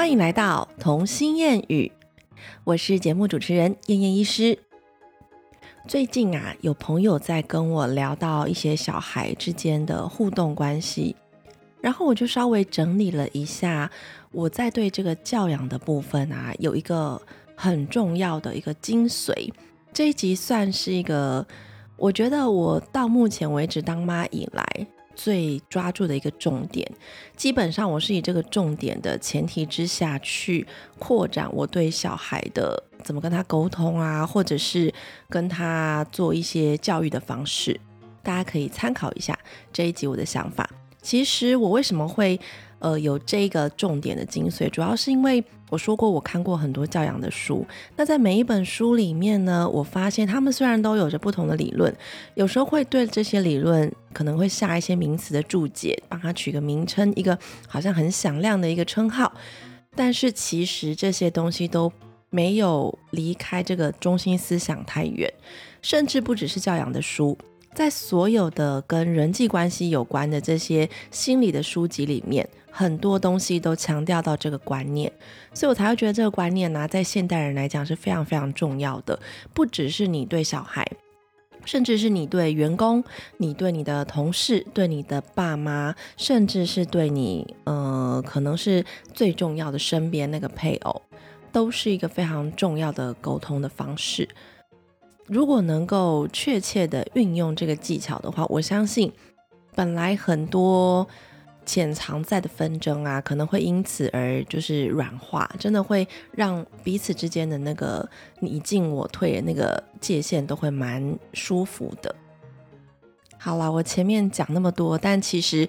欢迎来到童心谚语，我是节目主持人燕燕医师。最近啊，有朋友在跟我聊到一些小孩之间的互动关系，然后我就稍微整理了一下，我在对这个教养的部分啊，有一个很重要的一个精髓。这一集算是一个，我觉得我到目前为止当妈以来。最抓住的一个重点，基本上我是以这个重点的前提之下去扩展我对小孩的怎么跟他沟通啊，或者是跟他做一些教育的方式，大家可以参考一下这一集我的想法。其实我为什么会？呃，有这个重点的精髓，主要是因为我说过，我看过很多教养的书。那在每一本书里面呢，我发现他们虽然都有着不同的理论，有时候会对这些理论可能会下一些名词的注解，帮他取个名称，一个好像很响亮的一个称号。但是其实这些东西都没有离开这个中心思想太远，甚至不只是教养的书。在所有的跟人际关系有关的这些心理的书籍里面，很多东西都强调到这个观念，所以我才会觉得这个观念呢，在现代人来讲是非常非常重要的。不只是你对小孩，甚至是你对员工、你对你的同事、对你的爸妈，甚至是对你，呃，可能是最重要的身边那个配偶，都是一个非常重要的沟通的方式。如果能够确切的运用这个技巧的话，我相信本来很多潜藏在的纷争啊，可能会因此而就是软化，真的会让彼此之间的那个你进我退的那个界限都会蛮舒服的。好了，我前面讲那么多，但其实。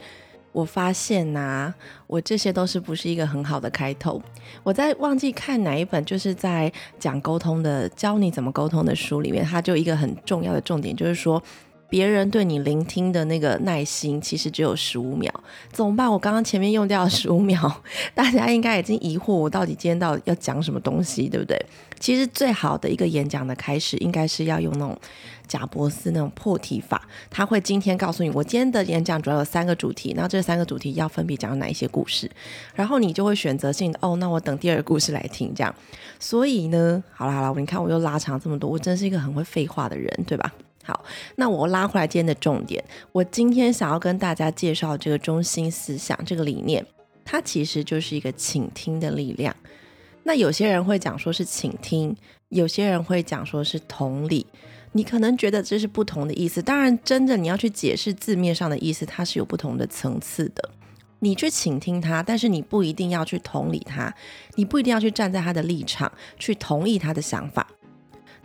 我发现呐，我这些都是不是一个很好的开头。我在忘记看哪一本，就是在讲沟通的，教你怎么沟通的书里面，它就一个很重要的重点，就是说。别人对你聆听的那个耐心，其实只有十五秒，怎么办？我刚刚前面用掉了 十五秒，大家应该已经疑惑我到底今天到底要讲什么东西，对不对？其实最好的一个演讲的开始，应该是要用那种贾伯斯那种破题法，他会今天告诉你，我今天的演讲主要有三个主题，然后这三个主题要分别讲哪一些故事，然后你就会选择性的哦，那我等第二个故事来听，这样。所以呢，好了好了，你看我又拉长这么多，我真是一个很会废话的人，对吧？好，那我拉回来今天的重点。我今天想要跟大家介绍这个中心思想，这个理念，它其实就是一个倾听的力量。那有些人会讲说是倾听，有些人会讲说是同理。你可能觉得这是不同的意思，当然，真的你要去解释字面上的意思，它是有不同的层次的。你去倾听他，但是你不一定要去同理他，你不一定要去站在他的立场去同意他的想法。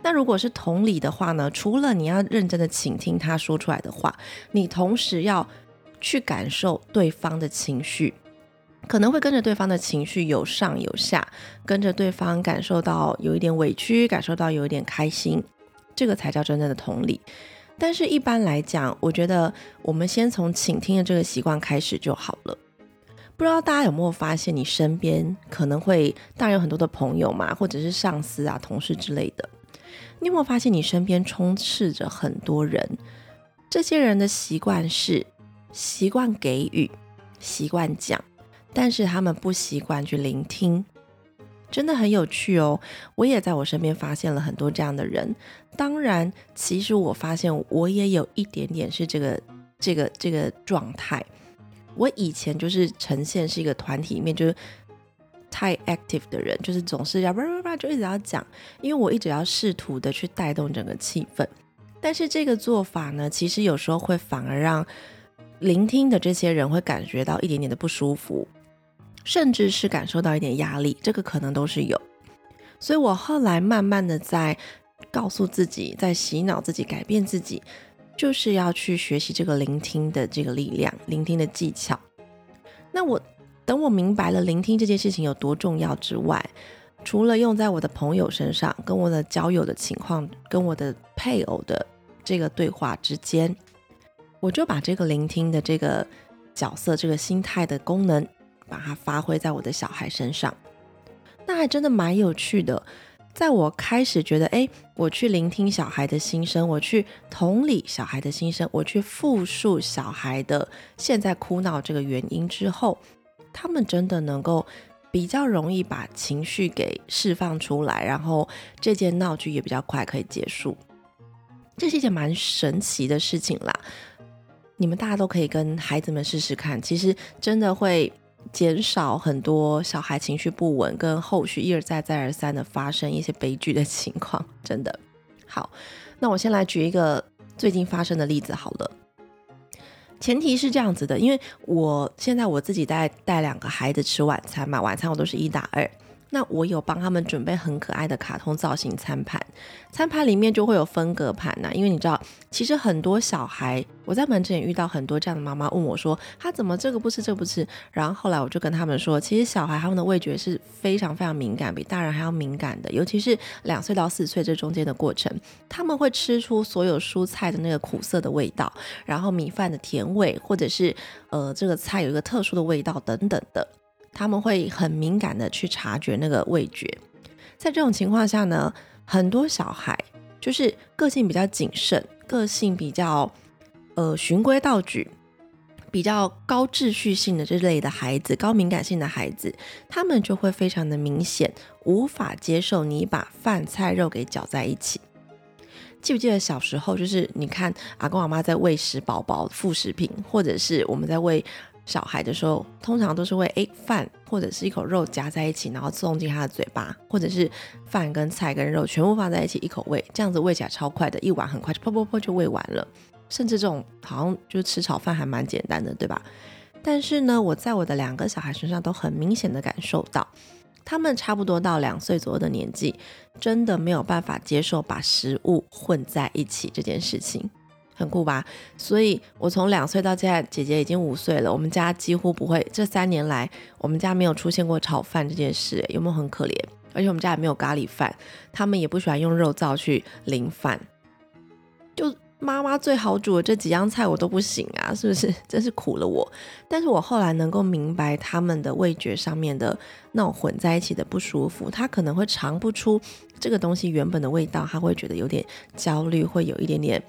那如果是同理的话呢？除了你要认真的倾听他说出来的话，你同时要去感受对方的情绪，可能会跟着对方的情绪有上有下，跟着对方感受到有一点委屈，感受到有一点开心，这个才叫真正的同理。但是，一般来讲，我觉得我们先从倾听的这个习惯开始就好了。不知道大家有没有发现，你身边可能会当然有很多的朋友嘛，或者是上司啊、同事之类的。你有没有发现，你身边充斥着很多人？这些人的习惯是习惯给予、习惯讲，但是他们不习惯去聆听，真的很有趣哦。我也在我身边发现了很多这样的人。当然，其实我发现我也有一点点是这个、这个、这个状态。我以前就是呈现是一个团体里面，就是。太 active 的人，就是总是要叭叭叭就一直要讲，因为我一直要试图的去带动整个气氛。但是这个做法呢，其实有时候会反而让聆听的这些人会感觉到一点点的不舒服，甚至是感受到一点压力，这个可能都是有。所以我后来慢慢的在告诉自己，在洗脑自己，改变自己，就是要去学习这个聆听的这个力量，聆听的技巧。那我。等我明白了聆听这件事情有多重要之外，除了用在我的朋友身上，跟我的交友的情况，跟我的配偶的这个对话之间，我就把这个聆听的这个角色、这个心态的功能，把它发挥在我的小孩身上。那还真的蛮有趣的。在我开始觉得，哎，我去聆听小孩的心声，我去同理小孩的心声，我去复述小孩的现在哭闹这个原因之后。他们真的能够比较容易把情绪给释放出来，然后这件闹剧也比较快可以结束。这是一件蛮神奇的事情啦，你们大家都可以跟孩子们试试看，其实真的会减少很多小孩情绪不稳跟后续一而再再而三的发生一些悲剧的情况。真的好，那我先来举一个最近发生的例子好了。前提是这样子的，因为我现在我自己带带两个孩子吃晚餐嘛，晚餐我都是一打二。那我有帮他们准备很可爱的卡通造型餐盘，餐盘里面就会有分隔盘呐。因为你知道，其实很多小孩，我在门诊也遇到很多这样的妈妈问我说，他怎么这个不吃，这个不吃。然后后来我就跟他们说，其实小孩他们的味觉是非常非常敏感，比大人还要敏感的。尤其是两岁到四岁这中间的过程，他们会吃出所有蔬菜的那个苦涩的味道，然后米饭的甜味，或者是呃这个菜有一个特殊的味道等等的。他们会很敏感的去察觉那个味觉，在这种情况下呢，很多小孩就是个性比较谨慎、个性比较呃循规蹈矩、比较高秩序性的这类的孩子，高敏感性的孩子，他们就会非常的明显，无法接受你把饭菜肉给搅在一起。记不记得小时候，就是你看阿公阿妈在喂食宝宝副食品，或者是我们在喂。小孩的时候，通常都是会诶饭或者是一口肉夹在一起，然后送进他的嘴巴，或者是饭跟菜跟肉全部放在一起一口喂，这样子喂起来超快的，一碗很快就噗噗噗就喂完了。甚至这种好像就吃炒饭还蛮简单的，对吧？但是呢，我在我的两个小孩身上都很明显的感受到，他们差不多到两岁左右的年纪，真的没有办法接受把食物混在一起这件事情。很酷吧？所以我从两岁到现在，姐姐已经五岁了。我们家几乎不会，这三年来，我们家没有出现过炒饭这件事，有没有很可怜？而且我们家也没有咖喱饭，他们也不喜欢用肉燥去淋饭。就妈妈最好煮的这几样菜，我都不行啊，是不是？真是苦了我。但是我后来能够明白他们的味觉上面的那种混在一起的不舒服，他可能会尝不出这个东西原本的味道，他会觉得有点焦虑，会有一点点。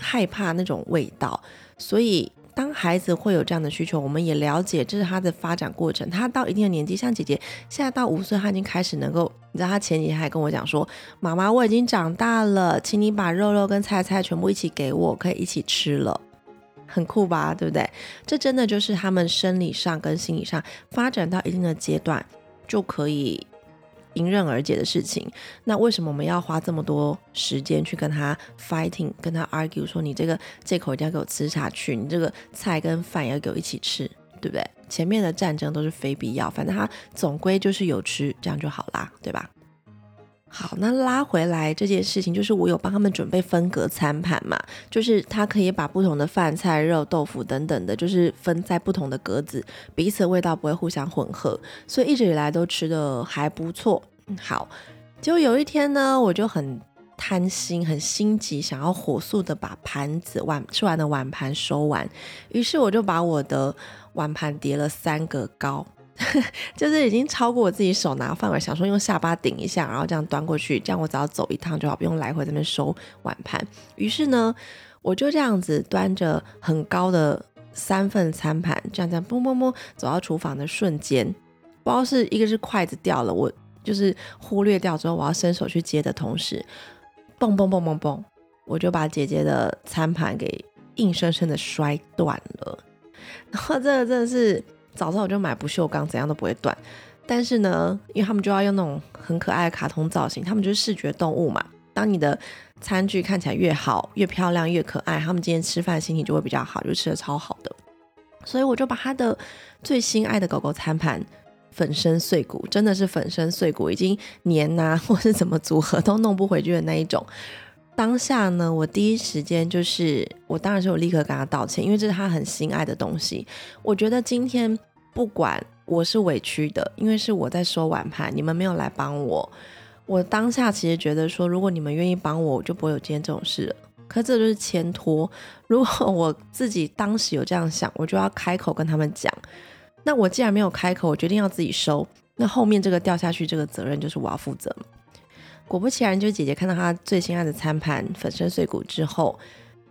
害怕那种味道，所以当孩子会有这样的需求，我们也了解这是他的发展过程。他到一定的年纪，像姐姐现在到五岁，他已经开始能够，你知道，他前几天还跟我讲说：“妈妈，我已经长大了，请你把肉肉跟菜菜全部一起给我，可以一起吃了。”很酷吧，对不对？这真的就是他们生理上跟心理上发展到一定的阶段就可以。迎刃而解的事情，那为什么我们要花这么多时间去跟他 fighting，跟他 argue，说你这个借口一定要给我吃下去，你这个菜跟饭也要给我一起吃，对不对？前面的战争都是非必要，反正他总归就是有吃，这样就好啦，对吧？好，那拉回来这件事情，就是我有帮他们准备分隔餐盘嘛，就是他可以把不同的饭菜、肉、豆腐等等的，就是分在不同的格子，彼此味道不会互相混合，所以一直以来都吃的还不错。好，结果有一天呢，我就很贪心、很心急，想要火速的把盘子碗吃完的碗盘收完，于是我就把我的碗盘叠了三个高。就是已经超过我自己手拿范围，想说用下巴顶一下，然后这样端过去，这样我只要走一趟就好，不用来回这边收碗盘。于是呢，我就这样子端着很高的三份餐盘，这样这样嘣嘣嘣走到厨房的瞬间，不知道是一个是筷子掉了，我就是忽略掉之后，我要伸手去接的同时，嘣嘣嘣嘣嘣，我就把姐姐的餐盘给硬生生的摔断了。然后这个真的是。早知道我就买不锈钢，怎样都不会断。但是呢，因为他们就要用那种很可爱的卡通造型，他们就是视觉动物嘛。当你的餐具看起来越好、越漂亮、越可爱，他们今天吃饭心情就会比较好，就吃的超好的。所以我就把他的最心爱的狗狗餐盘粉身碎骨，真的是粉身碎骨，已经粘呐或是怎么组合都弄不回去的那一种。当下呢，我第一时间就是，我当然是我立刻跟他道歉，因为这是他很心爱的东西。我觉得今天不管我是委屈的，因为是我在收碗盘，你们没有来帮我。我当下其实觉得说，如果你们愿意帮我，我就不会有今天这种事了。可这就是牵拖。如果我自己当时有这样想，我就要开口跟他们讲。那我既然没有开口，我决定要自己收。那后面这个掉下去，这个责任就是我要负责。果不其然，就是姐姐看到她最心爱的餐盘粉身碎骨之后，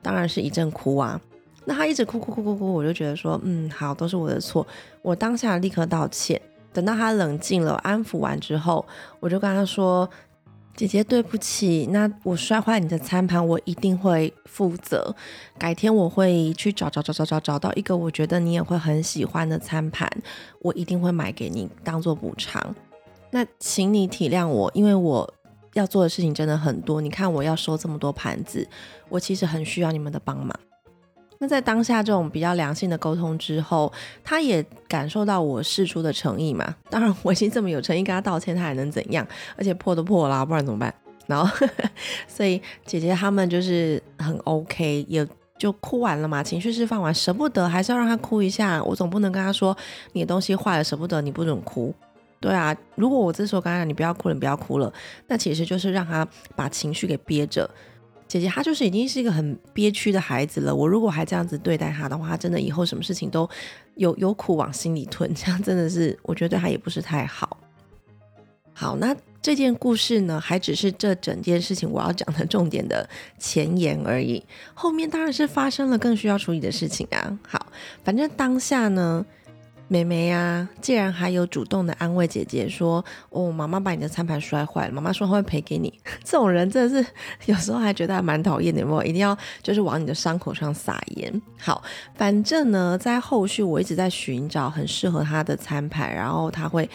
当然是一阵哭啊。那她一直哭哭哭哭哭，我就觉得说，嗯，好，都是我的错。我当下立刻道歉，等到她冷静了，安抚完之后，我就跟她说：“姐姐，对不起，那我摔坏你的餐盘，我一定会负责。改天我会去找找找找找找到一个我觉得你也会很喜欢的餐盘，我一定会买给你当做补偿。那请你体谅我，因为我要做的事情真的很多。你看我要收这么多盘子，我其实很需要你们的帮忙。”那在当下这种比较良性的沟通之后，他也感受到我示出的诚意嘛。当然，我已经这么有诚意跟他道歉，他还能怎样？而且破都破了，不然怎么办？然后，所以姐姐他们就是很 OK，也就哭完了嘛，情绪释放完，舍不得还是要让他哭一下。我总不能跟他说你的东西坏了，舍不得你不准哭。对啊，如果我这时候跟他讲你不要哭了，你不要哭了，那其实就是让他把情绪给憋着。姐姐她就是已经是一个很憋屈的孩子了。我如果还这样子对待她的话，真的以后什么事情都有有苦往心里吞，这样真的是我觉得对她也不是太好。好，那这件故事呢，还只是这整件事情我要讲的重点的前言而已。后面当然是发生了更需要处理的事情啊。好，反正当下呢。妹妹呀，既然还有主动的安慰姐姐说：“哦，妈妈把你的餐盘摔坏了，妈妈说会赔给你。” 这种人真的是有时候还觉得还蛮讨厌的，有没有？一定要就是往你的伤口上撒盐。好，反正呢，在后续我一直在寻找很适合他的餐盘，然后他会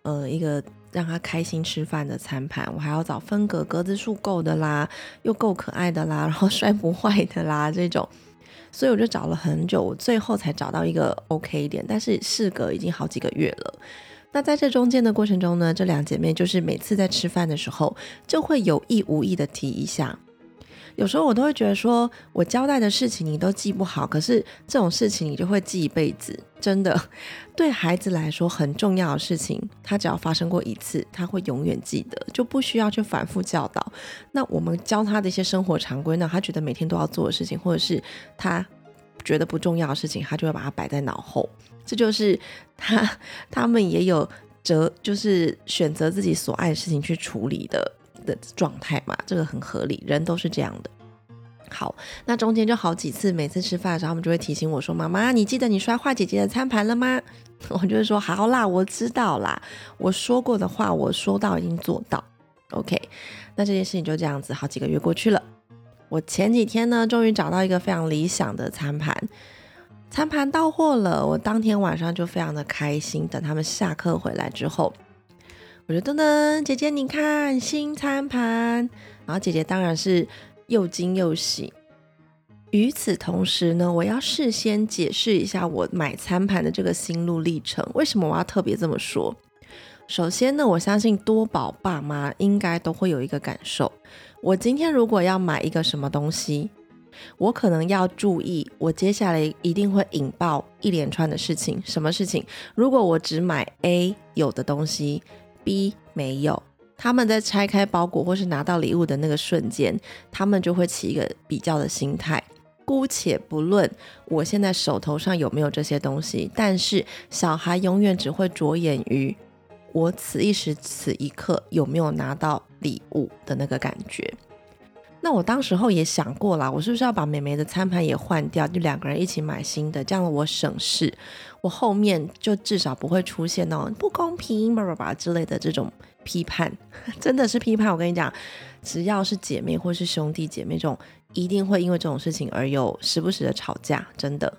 呃一个让他开心吃饭的餐盘，我还要找分隔格子数够的啦，又够可爱的啦，然后摔不坏的啦这种。所以我就找了很久，我最后才找到一个 OK 一点，但是事隔已经好几个月了。那在这中间的过程中呢，这两姐妹就是每次在吃饭的时候，就会有意无意的提一下。有时候我都会觉得说，我交代的事情你都记不好，可是这种事情你就会记一辈子。真的，对孩子来说很重要的事情，他只要发生过一次，他会永远记得，就不需要去反复教导。那我们教他的一些生活常规呢，他觉得每天都要做的事情，或者是他觉得不重要的事情，他就会把它摆在脑后。这就是他他们也有择，就是选择自己所爱的事情去处理的。的状态嘛，这个很合理，人都是这样的。好，那中间就好几次，每次吃饭的时候，他们就会提醒我说：“妈妈，你记得你摔坏姐姐的餐盘了吗？” 我就会说：“好啦，我知道啦，我说过的话，我说到已经做到。”OK，那这件事情就这样子，好几个月过去了。我前几天呢，终于找到一个非常理想的餐盘，餐盘到货了。我当天晚上就非常的开心，等他们下课回来之后。我说：“噔噔，姐姐，你看新餐盘。”然后姐姐当然是又惊又喜。与此同时呢，我要事先解释一下我买餐盘的这个心路历程。为什么我要特别这么说？首先呢，我相信多宝爸妈应该都会有一个感受：我今天如果要买一个什么东西，我可能要注意，我接下来一定会引爆一连串的事情。什么事情？如果我只买 A 有的东西。B 没有，他们在拆开包裹或是拿到礼物的那个瞬间，他们就会起一个比较的心态。姑且不论我现在手头上有没有这些东西，但是小孩永远只会着眼于我此一时此一刻有没有拿到礼物的那个感觉。那我当时候也想过了，我是不是要把美眉的餐盘也换掉，就两个人一起买新的，这样我省事，我后面就至少不会出现那种不公平吧吧吧之类的这种批判，真的是批判。我跟你讲，只要是姐妹或是兄弟姐妹这种，一定会因为这种事情而有时不时的吵架，真的。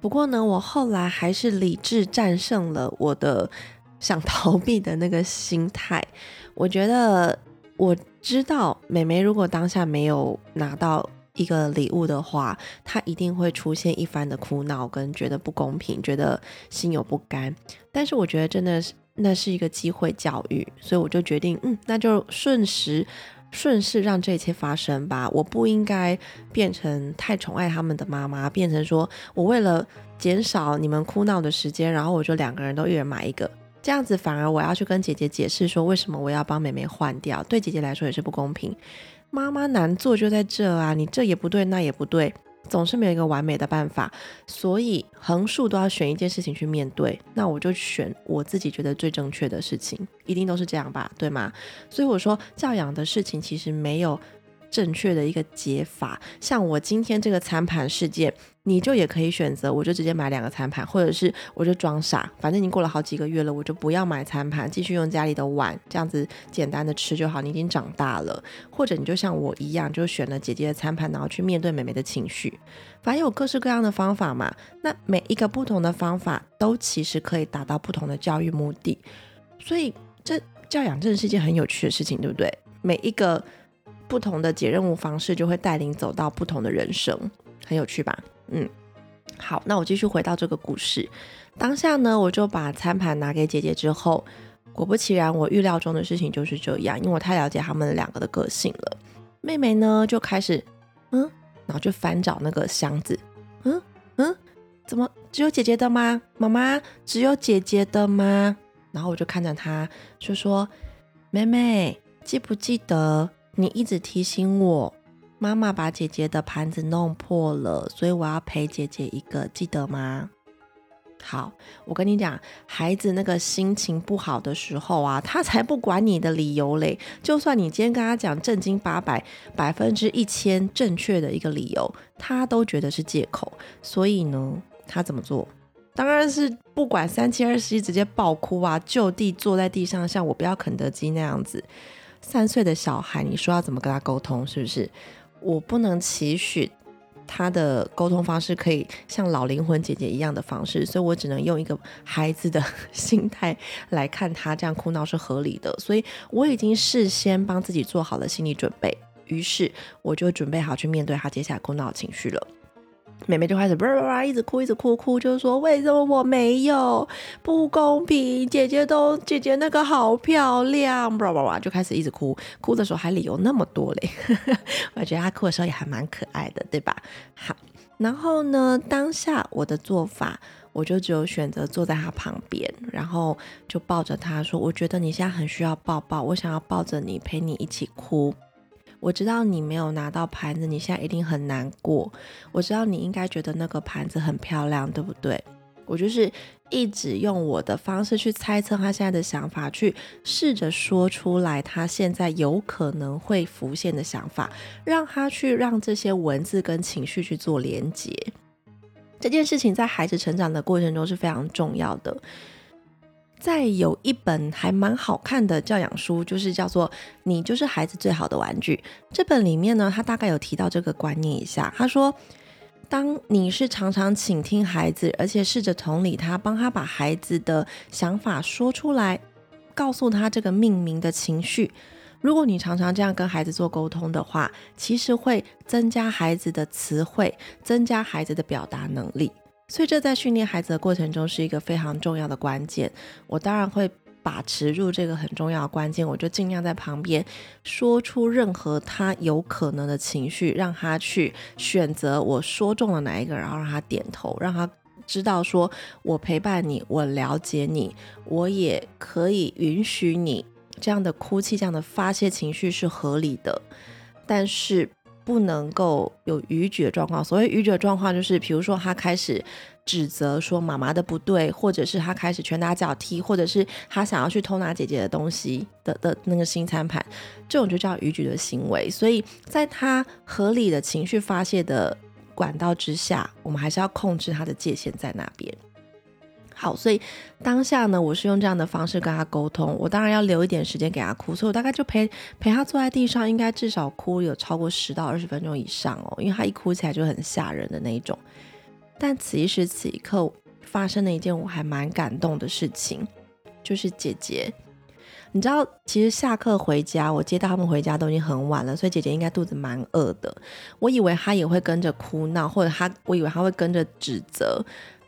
不过呢，我后来还是理智战胜了我的想 逃避的那个心态，我觉得。我知道美眉如果当下没有拿到一个礼物的话，她一定会出现一番的苦恼，跟觉得不公平，觉得心有不甘。但是我觉得真的是那是一个机会教育，所以我就决定，嗯，那就顺时顺势让这一切发生吧。我不应该变成太宠爱他们的妈妈，变成说我为了减少你们哭闹的时间，然后我就两个人都一人买一个。这样子反而我要去跟姐姐解释说，为什么我要帮妹妹换掉，对姐姐来说也是不公平。妈妈难做就在这啊，你这也不对，那也不对，总是没有一个完美的办法，所以横竖都要选一件事情去面对。那我就选我自己觉得最正确的事情，一定都是这样吧，对吗？所以我说教养的事情其实没有正确的一个解法。像我今天这个餐盘事件，你就也可以选择，我就直接买两个餐盘，或者是我就装傻，反正已经过了好几个月了，我就不要买餐盘，继续用家里的碗，这样子简单的吃就好。你已经长大了，或者你就像我一样，就选了姐姐的餐盘，然后去面对妹妹的情绪。反正有各式各样的方法嘛，那每一个不同的方法都其实可以达到不同的教育目的。所以这教养真的是一件很有趣的事情，对不对？每一个不同的解任务方式，就会带领走到不同的人生，很有趣吧？嗯，好，那我继续回到这个故事。当下呢，我就把餐盘拿给姐姐之后，果不其然，我预料中的事情就是这样，因为我太了解他们两个的个性了。妹妹呢，就开始嗯，然后就翻找那个箱子，嗯嗯，怎么只有姐姐的吗？妈妈，只有姐姐的吗？然后我就看着她，就说：“妹妹，记不记得你一直提醒我？”妈妈把姐姐的盘子弄破了，所以我要赔姐姐一个，记得吗？好，我跟你讲，孩子那个心情不好的时候啊，他才不管你的理由嘞。就算你今天跟他讲正经八百、百分之一千正确的一个理由，他都觉得是借口。所以呢，他怎么做？当然是不管三七二十一，直接爆哭啊，就地坐在地上，像我不要肯德基那样子。三岁的小孩，你说要怎么跟他沟通？是不是？我不能期许他的沟通方式可以像老灵魂姐姐一样的方式，所以我只能用一个孩子的心态来看他这样哭闹是合理的。所以我已经事先帮自己做好了心理准备，于是我就准备好去面对他接下来哭闹的情绪了。妹妹就开始哇哇哇一直哭，一直哭哭，就是说为什么我没有不公平？姐姐都姐姐那个好漂亮，哇哇哇就开始一直哭，哭的时候还理由那么多嘞。我觉得她哭的时候也还蛮可爱的，对吧？好，然后呢，当下我的做法，我就只有选择坐在她旁边，然后就抱着她说：“我觉得你现在很需要抱抱，我想要抱着你，陪你一起哭。”我知道你没有拿到盘子，你现在一定很难过。我知道你应该觉得那个盘子很漂亮，对不对？我就是一直用我的方式去猜测他现在的想法，去试着说出来他现在有可能会浮现的想法，让他去让这些文字跟情绪去做连接。这件事情在孩子成长的过程中是非常重要的。再有一本还蛮好看的教养书，就是叫做《你就是孩子最好的玩具》。这本里面呢，他大概有提到这个观念一下。他说，当你是常常倾听孩子，而且试着同理他，帮他把孩子的想法说出来，告诉他这个命名的情绪。如果你常常这样跟孩子做沟通的话，其实会增加孩子的词汇，增加孩子的表达能力。所以这在训练孩子的过程中是一个非常重要的关键。我当然会把持住这个很重要的关键，我就尽量在旁边说出任何他有可能的情绪，让他去选择我说中了哪一个，然后让他点头，让他知道说我陪伴你，我了解你，我也可以允许你这样的哭泣，这样的发泄情绪是合理的，但是。不能够有逾矩的状况。所谓逾矩的状况，就是比如说他开始指责说妈妈的不对，或者是他开始拳打脚踢，或者是他想要去偷拿姐姐的东西的的那个新餐盘，这种就叫逾矩的行为。所以在他合理的情绪发泄的管道之下，我们还是要控制他的界限在那边。好，所以当下呢，我是用这样的方式跟他沟通。我当然要留一点时间给他哭，所以我大概就陪陪他坐在地上，应该至少哭有超过十到二十分钟以上哦，因为他一哭起来就很吓人的那一种。但此时此刻发生了一件我还蛮感动的事情，就是姐姐，你知道，其实下课回家，我接到他们回家都已经很晚了，所以姐姐应该肚子蛮饿的。我以为她也会跟着哭闹，或者她，我以为她会跟着指责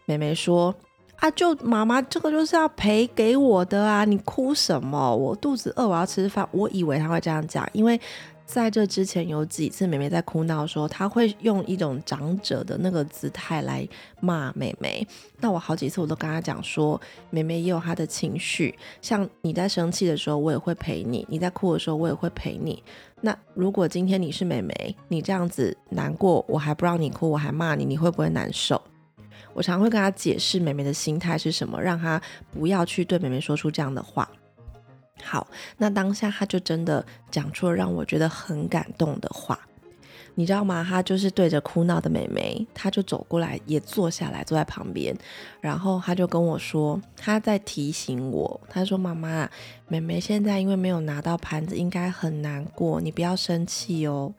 妹妹说。啊，就妈妈这个就是要赔给我的啊！你哭什么？我肚子饿，我要吃饭。我以为他会这样讲，因为在这之前有几次妹妹在哭闹的时候，他会用一种长者的那个姿态来骂妹妹。那我好几次我都跟他讲说，妹妹也有她的情绪，像你在生气的时候，我也会陪你；你在哭的时候，我也会陪你。那如果今天你是妹妹，你这样子难过，我还不让你哭，我还骂你，你会不会难受？我常会跟他解释美美的心态是什么，让他不要去对美美说出这样的话。好，那当下他就真的讲出了让我觉得很感动的话。你知道吗？他就是对着哭闹的妹妹，他就走过来，也坐下来，坐在旁边，然后他就跟我说，他在提醒我，他说：“妈妈，妹妹现在因为没有拿到盘子，应该很难过，你不要生气哦。”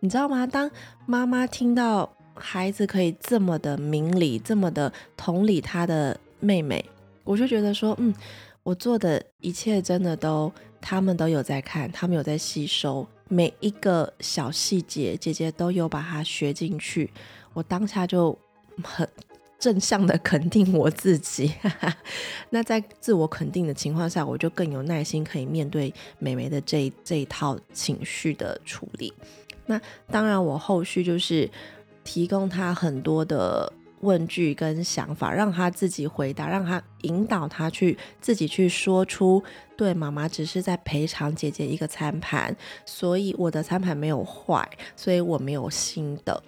你知道吗？当妈妈听到孩子可以这么的明理，这么的同理他的妹妹，我就觉得说，嗯，我做的一切真的都，他们都有在看，他们有在吸收。每一个小细节，姐姐都有把它学进去。我当下就很正向的肯定我自己。那在自我肯定的情况下，我就更有耐心可以面对美眉的这这一套情绪的处理。那当然，我后续就是提供他很多的。问句跟想法，让他自己回答，让他引导他去自己去说出，对妈妈只是在赔偿姐姐一个餐盘，所以我的餐盘没有坏，所以我没有新的。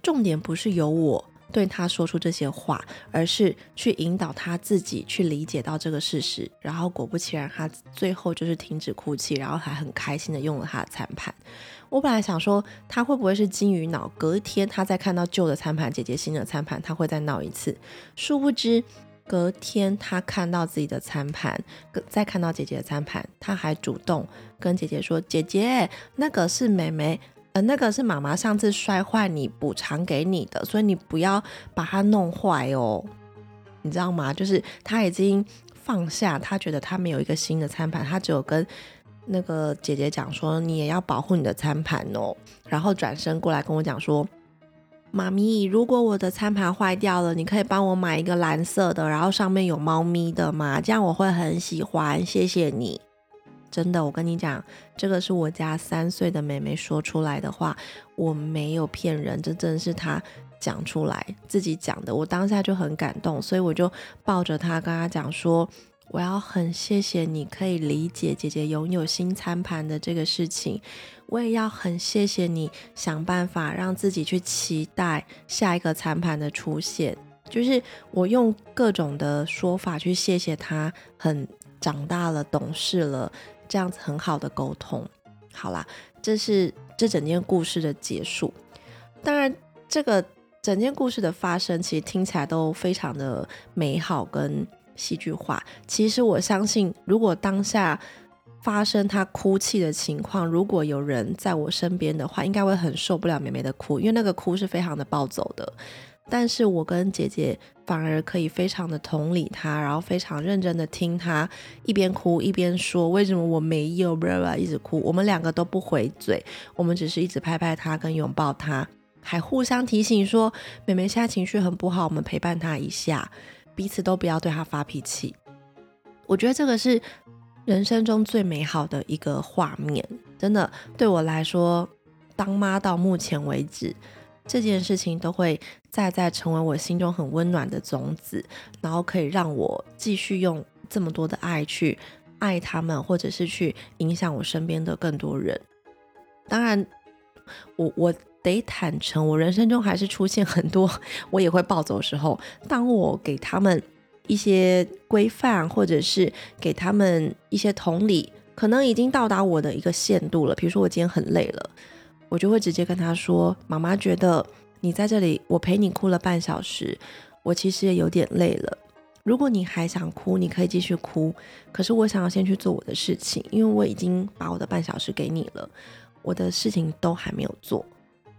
重点不是由我对他说出这些话，而是去引导他自己去理解到这个事实。然后果不其然，他最后就是停止哭泣，然后还很开心的用了他的餐盘。我本来想说他会不会是金鱼脑，隔一天他再看到旧的餐盘，姐姐新的餐盘，他会再闹一次。殊不知，隔天他看到自己的餐盘，再看到姐姐的餐盘，他还主动跟姐姐说：“姐姐，那个是妹妹，呃，那个是妈妈上次摔坏你补偿给你的，所以你不要把它弄坏哦。”你知道吗？就是他已经放下，他觉得他没有一个新的餐盘，他只有跟。那个姐姐讲说，你也要保护你的餐盘哦。然后转身过来跟我讲说，妈咪，如果我的餐盘坏掉了，你可以帮我买一个蓝色的，然后上面有猫咪的吗？这样我会很喜欢，谢谢你。真的，我跟你讲，这个是我家三岁的妹妹说出来的话，我没有骗人，这真的是她讲出来自己讲的。我当下就很感动，所以我就抱着她跟她讲说。我要很谢谢你，可以理解姐姐拥有新餐盘的这个事情。我也要很谢谢你，想办法让自己去期待下一个餐盘的出现。就是我用各种的说法去谢谢他，很长大了，懂事了，这样子很好的沟通。好啦，这是这整件故事的结束。当然，这个整件故事的发生，其实听起来都非常的美好跟。戏剧化，其实我相信，如果当下发生他哭泣的情况，如果有人在我身边的话，应该会很受不了妹妹的哭，因为那个哭是非常的暴走的。但是我跟姐姐反而可以非常的同理她，然后非常认真的听她一边哭一边说为什么我没有，不不一直哭。我们两个都不回嘴，我们只是一直拍拍她跟拥抱她，还互相提醒说妹妹现在情绪很不好，我们陪伴她一下。彼此都不要对她发脾气，我觉得这个是人生中最美好的一个画面。真的，对我来说，当妈到目前为止，这件事情都会再再成为我心中很温暖的种子，然后可以让我继续用这么多的爱去爱他们，或者是去影响我身边的更多人。当然，我我。得坦诚，我人生中还是出现很多我也会暴走的时候。当我给他们一些规范，或者是给他们一些同理，可能已经到达我的一个限度了。比如说我今天很累了，我就会直接跟他说：“妈妈觉得你在这里，我陪你哭了半小时，我其实也有点累了。如果你还想哭，你可以继续哭。可是我想要先去做我的事情，因为我已经把我的半小时给你了，我的事情都还没有做。”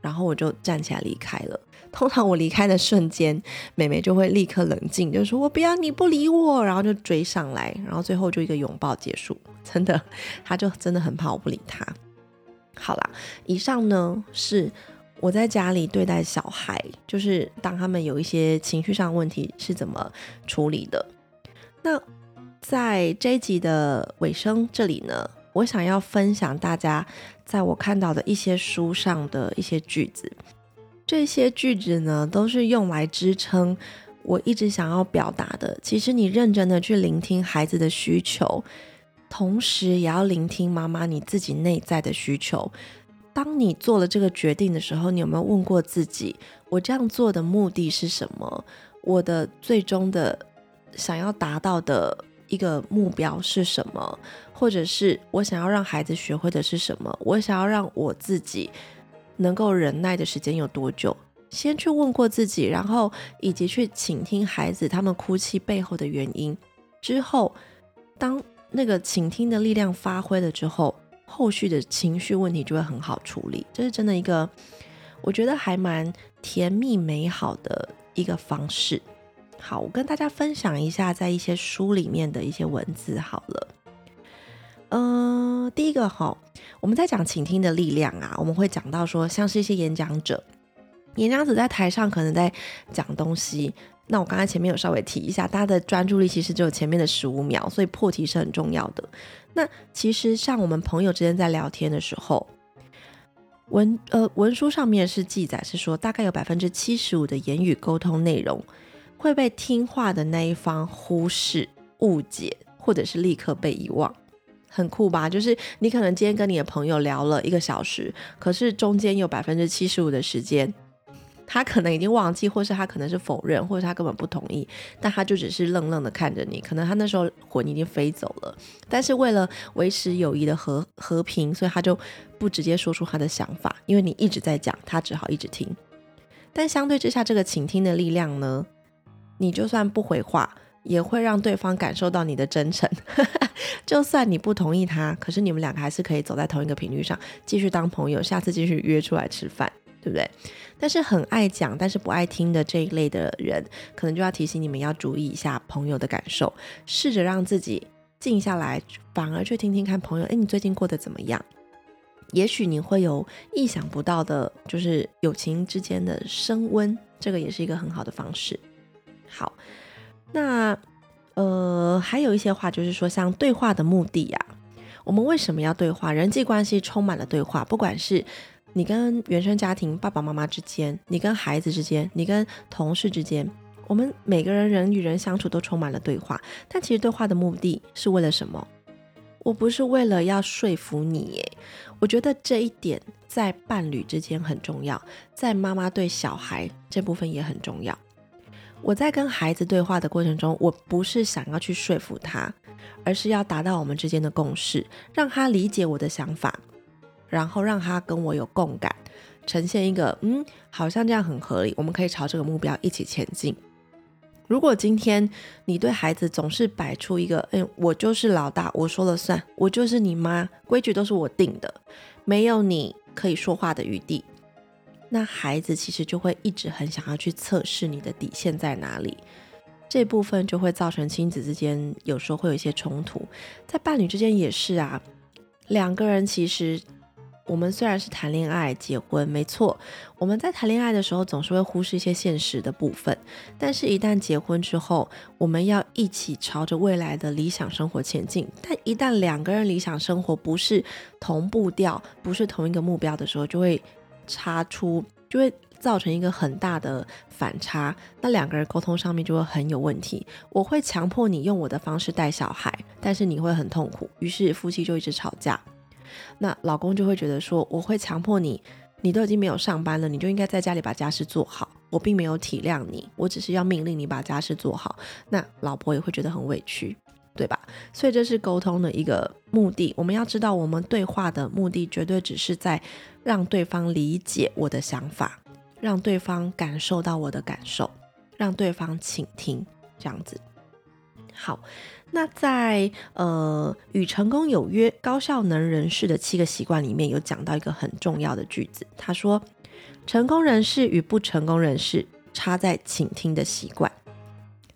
然后我就站起来离开了。通常我离开的瞬间，妹妹就会立刻冷静，就说我不要你不理我，然后就追上来，然后最后就一个拥抱结束。真的，她就真的很怕我不理她。好啦，以上呢是我在家里对待小孩，就是当他们有一些情绪上问题是怎么处理的。那在这一集的尾声这里呢？我想要分享大家在我看到的一些书上的一些句子，这些句子呢都是用来支撑我一直想要表达的。其实你认真的去聆听孩子的需求，同时也要聆听妈妈你自己内在的需求。当你做了这个决定的时候，你有没有问过自己，我这样做的目的是什么？我的最终的想要达到的？一个目标是什么，或者是我想要让孩子学会的是什么？我想要让我自己能够忍耐的时间有多久？先去问过自己，然后以及去倾听孩子他们哭泣背后的原因。之后，当那个倾听的力量发挥了之后，后续的情绪问题就会很好处理。这是真的一个，我觉得还蛮甜蜜美好的一个方式。好，我跟大家分享一下在一些书里面的一些文字。好了，嗯，第一个哈，我们在讲倾听的力量啊，我们会讲到说，像是一些演讲者。演讲者在台上可能在讲东西，那我刚才前面有稍微提一下，大家的专注力其实只有前面的十五秒，所以破题是很重要的。那其实像我们朋友之间在聊天的时候，文呃文书上面是记载是说，大概有百分之七十五的言语沟通内容会被听话的那一方忽视、误解，或者是立刻被遗忘。很酷吧？就是你可能今天跟你的朋友聊了一个小时，可是中间有百分之七十五的时间。他可能已经忘记，或是他可能是否认，或者他根本不同意，但他就只是愣愣的看着你。可能他那时候魂已经飞走了，但是为了维持友谊的和和平，所以他就不直接说出他的想法，因为你一直在讲，他只好一直听。但相对之下，这个倾听的力量呢，你就算不回话，也会让对方感受到你的真诚。就算你不同意他，可是你们两个还是可以走在同一个频率上，继续当朋友，下次继续约出来吃饭。对不对？但是很爱讲，但是不爱听的这一类的人，可能就要提醒你们要注意一下朋友的感受，试着让自己静下来，反而去听听看朋友，哎，你最近过得怎么样？也许你会有意想不到的，就是友情之间的升温，这个也是一个很好的方式。好，那呃，还有一些话就是说，像对话的目的呀，我们为什么要对话？人际关系充满了对话，不管是。你跟原生家庭爸爸妈妈之间，你跟孩子之间，你跟同事之间，我们每个人人与人相处都充满了对话。但其实对话的目的是为了什么？我不是为了要说服你耶。我觉得这一点在伴侣之间很重要，在妈妈对小孩这部分也很重要。我在跟孩子对话的过程中，我不是想要去说服他，而是要达到我们之间的共识，让他理解我的想法。然后让他跟我有共感，呈现一个嗯，好像这样很合理，我们可以朝这个目标一起前进。如果今天你对孩子总是摆出一个，哎，我就是老大，我说了算，我就是你妈，规矩都是我定的，没有你可以说话的余地，那孩子其实就会一直很想要去测试你的底线在哪里，这部分就会造成亲子之间有时候会有一些冲突，在伴侣之间也是啊，两个人其实。我们虽然是谈恋爱、结婚，没错，我们在谈恋爱的时候总是会忽视一些现实的部分，但是，一旦结婚之后，我们要一起朝着未来的理想生活前进。但一旦两个人理想生活不是同步调，不是同一个目标的时候，就会差出，就会造成一个很大的反差。那两个人沟通上面就会很有问题。我会强迫你用我的方式带小孩，但是你会很痛苦，于是夫妻就一直吵架。那老公就会觉得说，我会强迫你，你都已经没有上班了，你就应该在家里把家事做好。我并没有体谅你，我只是要命令你把家事做好。那老婆也会觉得很委屈，对吧？所以这是沟通的一个目的。我们要知道，我们对话的目的绝对只是在让对方理解我的想法，让对方感受到我的感受，让对方倾听，这样子。好。那在呃与成功有约高效能人士的七个习惯里面有讲到一个很重要的句子，他说成功人士与不成功人士差在倾听的习惯。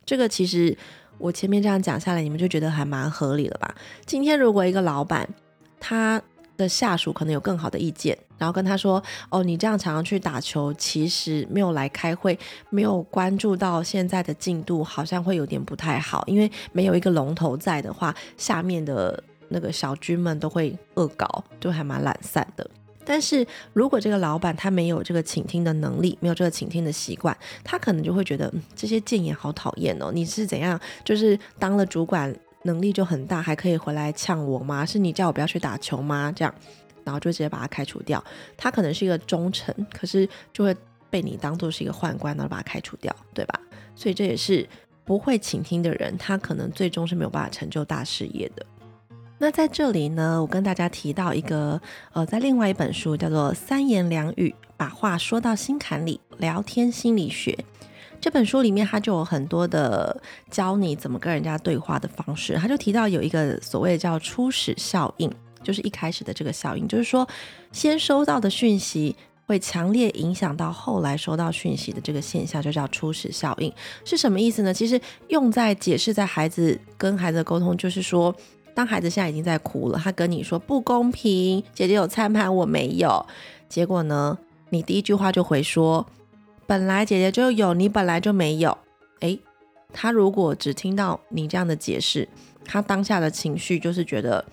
这个其实我前面这样讲下来，你们就觉得还蛮合理的吧？今天如果一个老板他的下属可能有更好的意见。然后跟他说：“哦，你这样常常去打球，其实没有来开会，没有关注到现在的进度，好像会有点不太好。因为没有一个龙头在的话，下面的那个小军们都会恶搞，就还蛮懒散的。但是如果这个老板他没有这个倾听的能力，没有这个倾听的习惯，他可能就会觉得这些谏言好讨厌哦。你是怎样，就是当了主管能力就很大，还可以回来呛我吗？是你叫我不要去打球吗？这样。”然后就直接把他开除掉。他可能是一个忠臣，可是就会被你当做是一个宦官，然后把他开除掉，对吧？所以这也是不会倾听的人，他可能最终是没有办法成就大事业的。那在这里呢，我跟大家提到一个，呃，在另外一本书叫做《三言两语把话说到心坎里》，聊天心理学。这本书里面，他就有很多的教你怎么跟人家对话的方式。他就提到有一个所谓叫初始效应，就是一开始的这个效应，就是说先收到的讯息会强烈影响到后来收到讯息的这个现象，就叫初始效应。是什么意思呢？其实用在解释在孩子跟孩子的沟通，就是说。当孩子现在已经在哭了，他跟你说不公平，姐姐有餐盘我没有，结果呢，你第一句话就回说，本来姐姐就有，你本来就没有。诶，他如果只听到你这样的解释，他当下的情绪就是觉得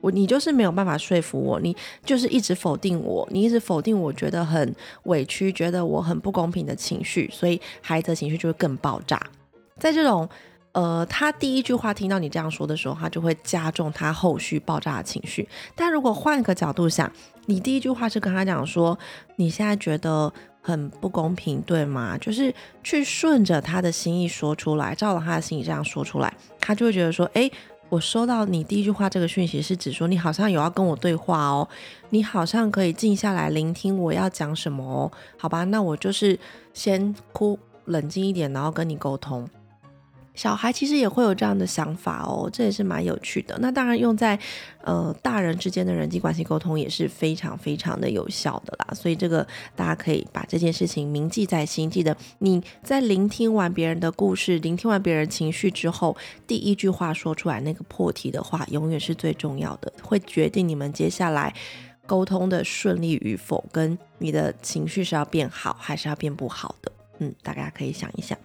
我你就是没有办法说服我，你就是一直否定我，你一直否定我，觉得很委屈，觉得我很不公平的情绪，所以孩子的情绪就会更爆炸，在这种。呃，他第一句话听到你这样说的时候，他就会加重他后续爆炸的情绪。但如果换个角度想，你第一句话是跟他讲说，你现在觉得很不公平，对吗？就是去顺着他的心意说出来，照着他的心意这样说出来，他就会觉得说，哎，我收到你第一句话这个讯息是指说你好像有要跟我对话哦，你好像可以静下来聆听我要讲什么哦，好吧，那我就是先哭，冷静一点，然后跟你沟通。小孩其实也会有这样的想法哦，这也是蛮有趣的。那当然用在呃大人之间的人际关系沟通也是非常非常的有效的啦。所以这个大家可以把这件事情铭记在心，记得你在聆听完别人的故事、聆听完别人情绪之后，第一句话说出来那个破题的话，永远是最重要的，会决定你们接下来沟通的顺利与否，跟你的情绪是要变好还是要变不好的。嗯，大家可以想一想。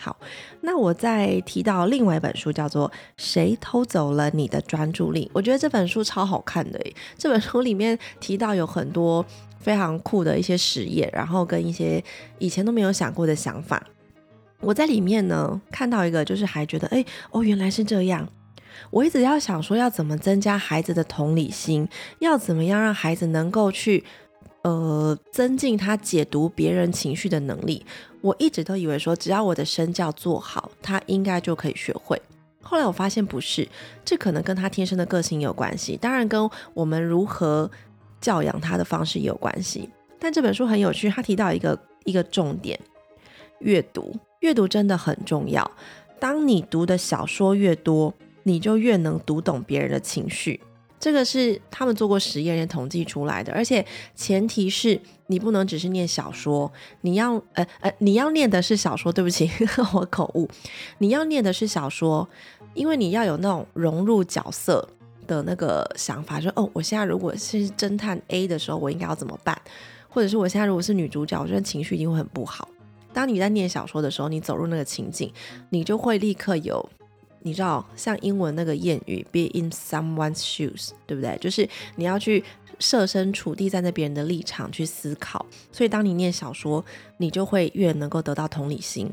好，那我再提到另外一本书，叫做《谁偷走了你的专注力》。我觉得这本书超好看的。这本书里面提到有很多非常酷的一些实验，然后跟一些以前都没有想过的想法。我在里面呢看到一个，就是还觉得，哎，哦，原来是这样。我一直要想说，要怎么增加孩子的同理心，要怎么样让孩子能够去。呃，增进他解读别人情绪的能力。我一直都以为说，只要我的身教做好，他应该就可以学会。后来我发现不是，这可能跟他天生的个性有关系，当然跟我们如何教养他的方式也有关系。但这本书很有趣，他提到一个一个重点：阅读。阅读真的很重要。当你读的小说越多，你就越能读懂别人的情绪。这个是他们做过实验也统计出来的，而且前提是你不能只是念小说，你要呃呃你要念的是小说，对不起 我口误，你要念的是小说，因为你要有那种融入角色的那个想法，说哦，我现在如果是侦探 A 的时候，我应该要怎么办？或者是我现在如果是女主角，我觉得情绪一定会很不好。当你在念小说的时候，你走入那个情境，你就会立刻有。你知道，像英文那个谚语 “be in someone's shoes”，对不对？就是你要去设身处地站在别人的立场去思考。所以，当你念小说，你就会越能够得到同理心。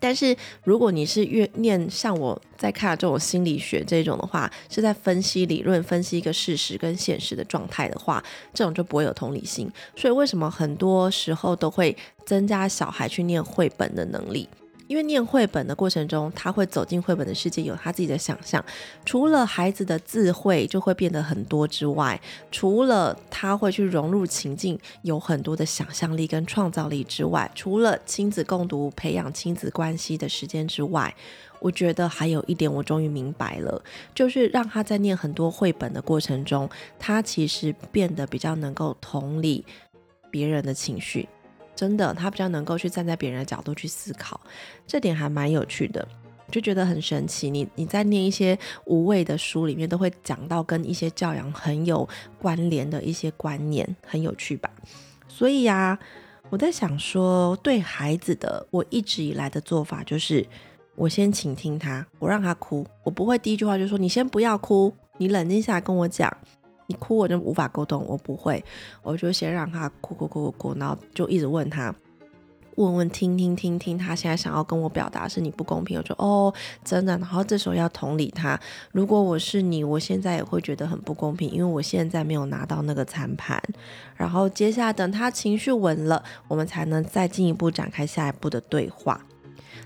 但是，如果你是越念像我在看这种心理学这种的话，是在分析理论、分析一个事实跟现实的状态的话，这种就不会有同理心。所以，为什么很多时候都会增加小孩去念绘本的能力？因为念绘本的过程中，他会走进绘本的世界，有他自己的想象。除了孩子的智慧就会变得很多之外，除了他会去融入情境，有很多的想象力跟创造力之外，除了亲子共读、培养亲子关系的时间之外，我觉得还有一点我终于明白了，就是让他在念很多绘本的过程中，他其实变得比较能够同理别人的情绪。真的，他比较能够去站在别人的角度去思考，这点还蛮有趣的，就觉得很神奇。你你在念一些无谓的书里面，都会讲到跟一些教养很有关联的一些观念，很有趣吧？所以呀，我在想说，对孩子的，我一直以来的做法就是，我先倾听他，我让他哭，我不会第一句话就说你先不要哭，你冷静下来跟我讲。你哭我就无法沟通，我不会，我就先让他哭哭哭哭哭，然后就一直问他，问问听听听听，他现在想要跟我表达是你不公平，我就哦真的，然后这时候要同理他，如果我是你，我现在也会觉得很不公平，因为我现在没有拿到那个餐盘，然后接下来等他情绪稳了，我们才能再进一步展开下一步的对话。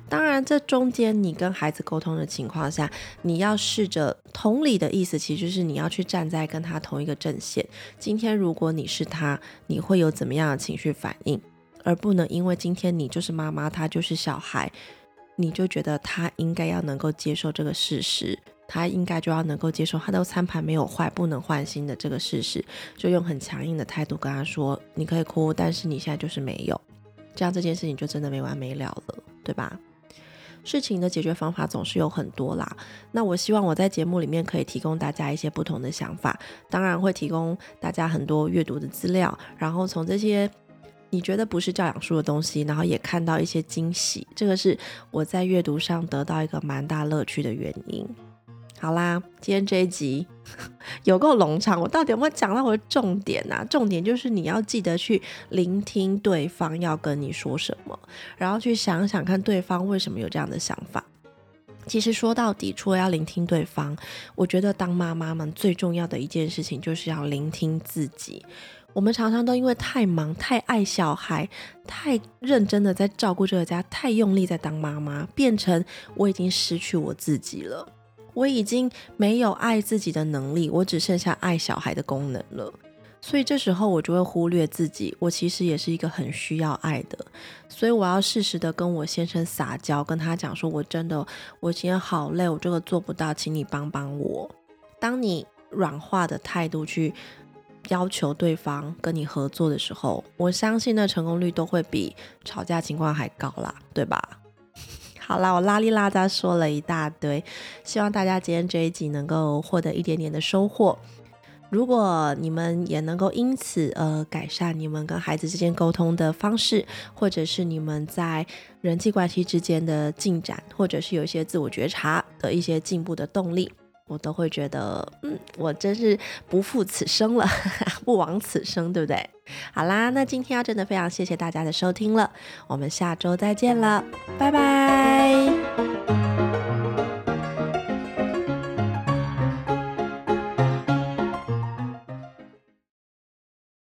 当然，这中间你跟孩子沟通的情况下，你要试着同理的意思，其实就是你要去站在跟他同一个阵线。今天如果你是他，你会有怎么样的情绪反应？而不能因为今天你就是妈妈，他就是小孩，你就觉得他应该要能够接受这个事实，他应该就要能够接受他的餐盘没有坏，不能换新的这个事实，就用很强硬的态度跟他说：“你可以哭，但是你现在就是没有。”这样这件事情就真的没完没了了，对吧？事情的解决方法总是有很多啦。那我希望我在节目里面可以提供大家一些不同的想法，当然会提供大家很多阅读的资料，然后从这些你觉得不是教养书的东西，然后也看到一些惊喜，这个是我在阅读上得到一个蛮大乐趣的原因。好啦，今天这一集 有够冗长，我到底有没有讲到我的重点啊？重点就是你要记得去聆听对方要跟你说什么，然后去想想看对方为什么有这样的想法。其实说到底，除了要聆听对方，我觉得当妈妈们最重要的一件事情就是要聆听自己。我们常常都因为太忙、太爱小孩、太认真的在照顾这个家、太用力在当妈妈，变成我已经失去我自己了。我已经没有爱自己的能力，我只剩下爱小孩的功能了。所以这时候我就会忽略自己，我其实也是一个很需要爱的。所以我要适时的跟我先生撒娇，跟他讲说：“我真的，我今天好累，我这个做不到，请你帮帮我。”当你软化的态度去要求对方跟你合作的时候，我相信那成功率都会比吵架情况还高啦，对吧？好啦，我拉里拉扎说了一大堆，希望大家今天这一集能够获得一点点的收获。如果你们也能够因此而改善你们跟孩子之间沟通的方式，或者是你们在人际关系之间的进展，或者是有一些自我觉察的一些进步的动力。我都会觉得，嗯，我真是不负此生了，不枉此生，对不对？好啦，那今天要真的非常谢谢大家的收听了，我们下周再见了，拜拜。